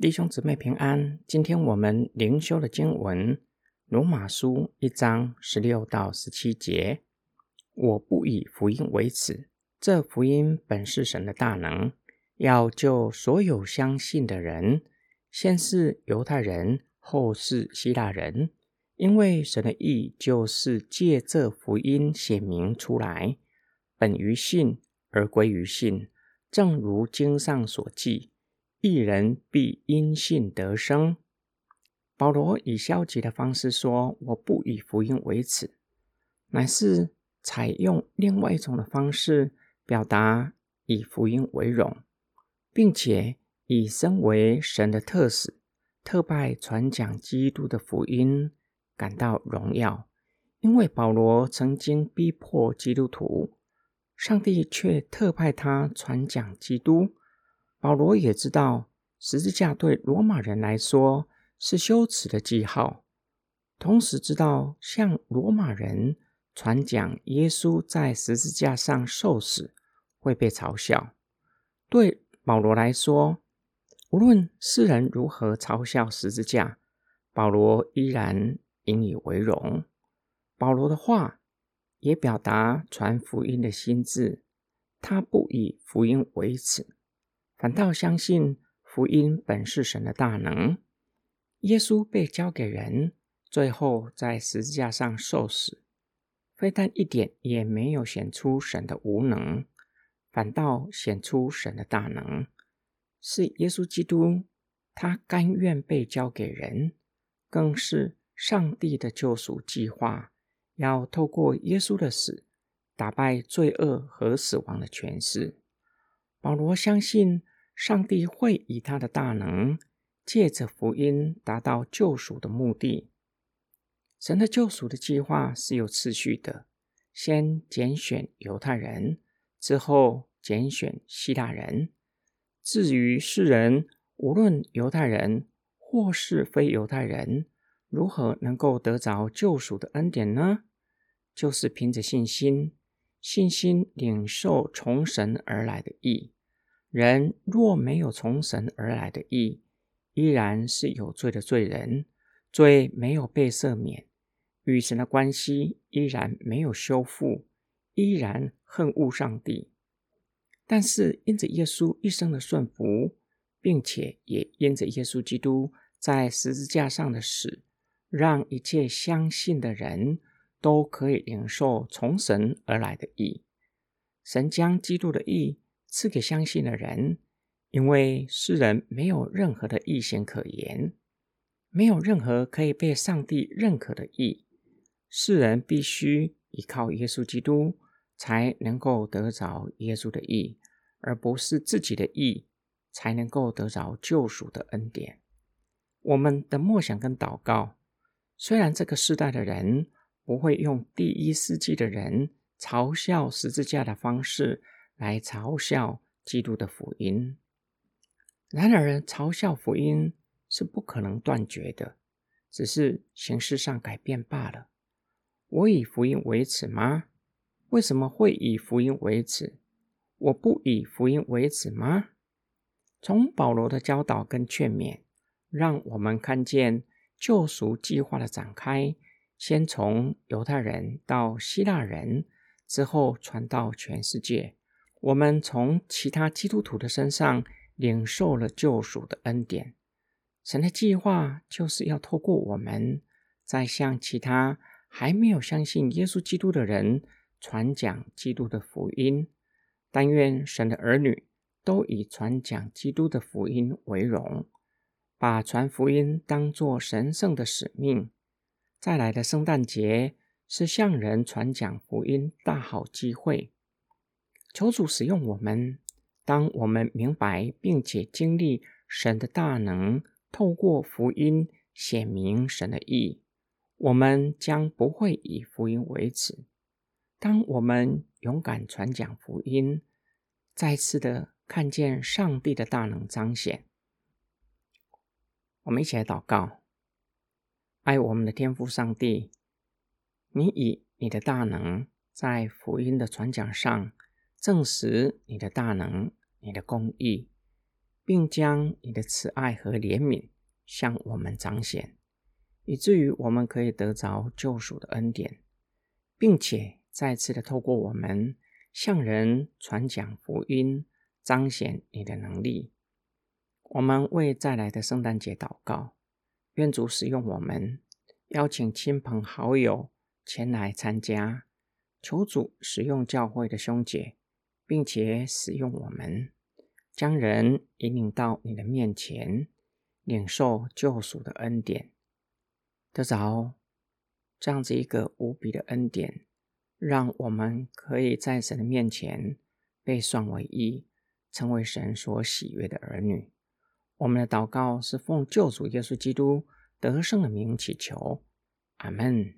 弟兄姊妹平安。今天我们灵修的经文《罗马书》一章十六到十七节。我不以福音为耻，这福音本是神的大能，要救所有相信的人，先是犹太人，后是希腊人。因为神的意就是借这福音显明出来，本于信而归于信，正如经上所记。一人必因信得生。保罗以消极的方式说：“我不以福音为耻，乃是采用另外一种的方式表达以福音为荣，并且以身为神的特使、特派传讲基督的福音感到荣耀。因为保罗曾经逼迫基督徒，上帝却特派他传讲基督。”保罗也知道十字架对罗马人来说是羞耻的记号，同时知道向罗马人传讲耶稣在十字架上受死会被嘲笑。对保罗来说，无论世人如何嘲笑十字架，保罗依然引以为荣。保罗的话也表达传福音的心智，他不以福音为耻。反倒相信福音本是神的大能，耶稣被交给人，最后在十字架上受死，非但一点也没有显出神的无能，反倒显出神的大能。是耶稣基督，他甘愿被交给人，更是上帝的救赎计划，要透过耶稣的死，打败罪恶和死亡的权势。保罗相信。上帝会以他的大能，借着福音达到救赎的目的。神的救赎的计划是有次序的，先拣选犹太人，之后拣选希腊人。至于世人，无论犹太人或是非犹太人，如何能够得着救赎的恩典呢？就是凭着信心，信心领受从神而来的义。人若没有从神而来的义，依然是有罪的罪人，罪没有被赦免，与神的关系依然没有修复，依然恨恶上帝。但是因着耶稣一生的顺服，并且也因着耶稣基督在十字架上的死，让一切相信的人都可以领受从神而来的义。神将基督的义。赐给相信的人，因为世人没有任何的义行可言，没有任何可以被上帝认可的义，世人必须依靠耶稣基督，才能够得着耶稣的义，而不是自己的义才能够得着救赎的恩典。我们的默想跟祷告，虽然这个时代的人不会用第一世纪的人嘲笑十字架的方式。来嘲笑基督的福音，然而嘲笑福音是不可能断绝的，只是形式上改变罢了。我以福音为耻吗？为什么会以福音为耻？我不以福音为耻吗？从保罗的教导跟劝勉，让我们看见救赎计划的展开，先从犹太人到希腊人，之后传到全世界。我们从其他基督徒的身上领受了救赎的恩典。神的计划就是要透过我们，在向其他还没有相信耶稣基督的人传讲基督的福音。但愿神的儿女都以传讲基督的福音为荣，把传福音当作神圣的使命。再来的圣诞节是向人传讲福音大好机会。求主使用我们，当我们明白并且经历神的大能，透过福音显明神的意，我们将不会以福音为耻。当我们勇敢传讲福音，再次的看见上帝的大能彰显，我们一起来祷告：爱我们的天父上帝，你以你的大能在福音的传讲上。证实你的大能，你的公义，并将你的慈爱和怜悯向我们彰显，以至于我们可以得着救赎的恩典，并且再次的透过我们向人传讲福音，彰显你的能力。我们为再来的圣诞节祷告，愿主使用我们，邀请亲朋好友前来参加。求主使用教会的兄姐，并且使用我们，将人引领到你的面前，领受救赎的恩典，得着这样子一个无比的恩典，让我们可以在神的面前被算为一，成为神所喜悦的儿女。我们的祷告是奉救主耶稣基督得胜的名祈求，阿门。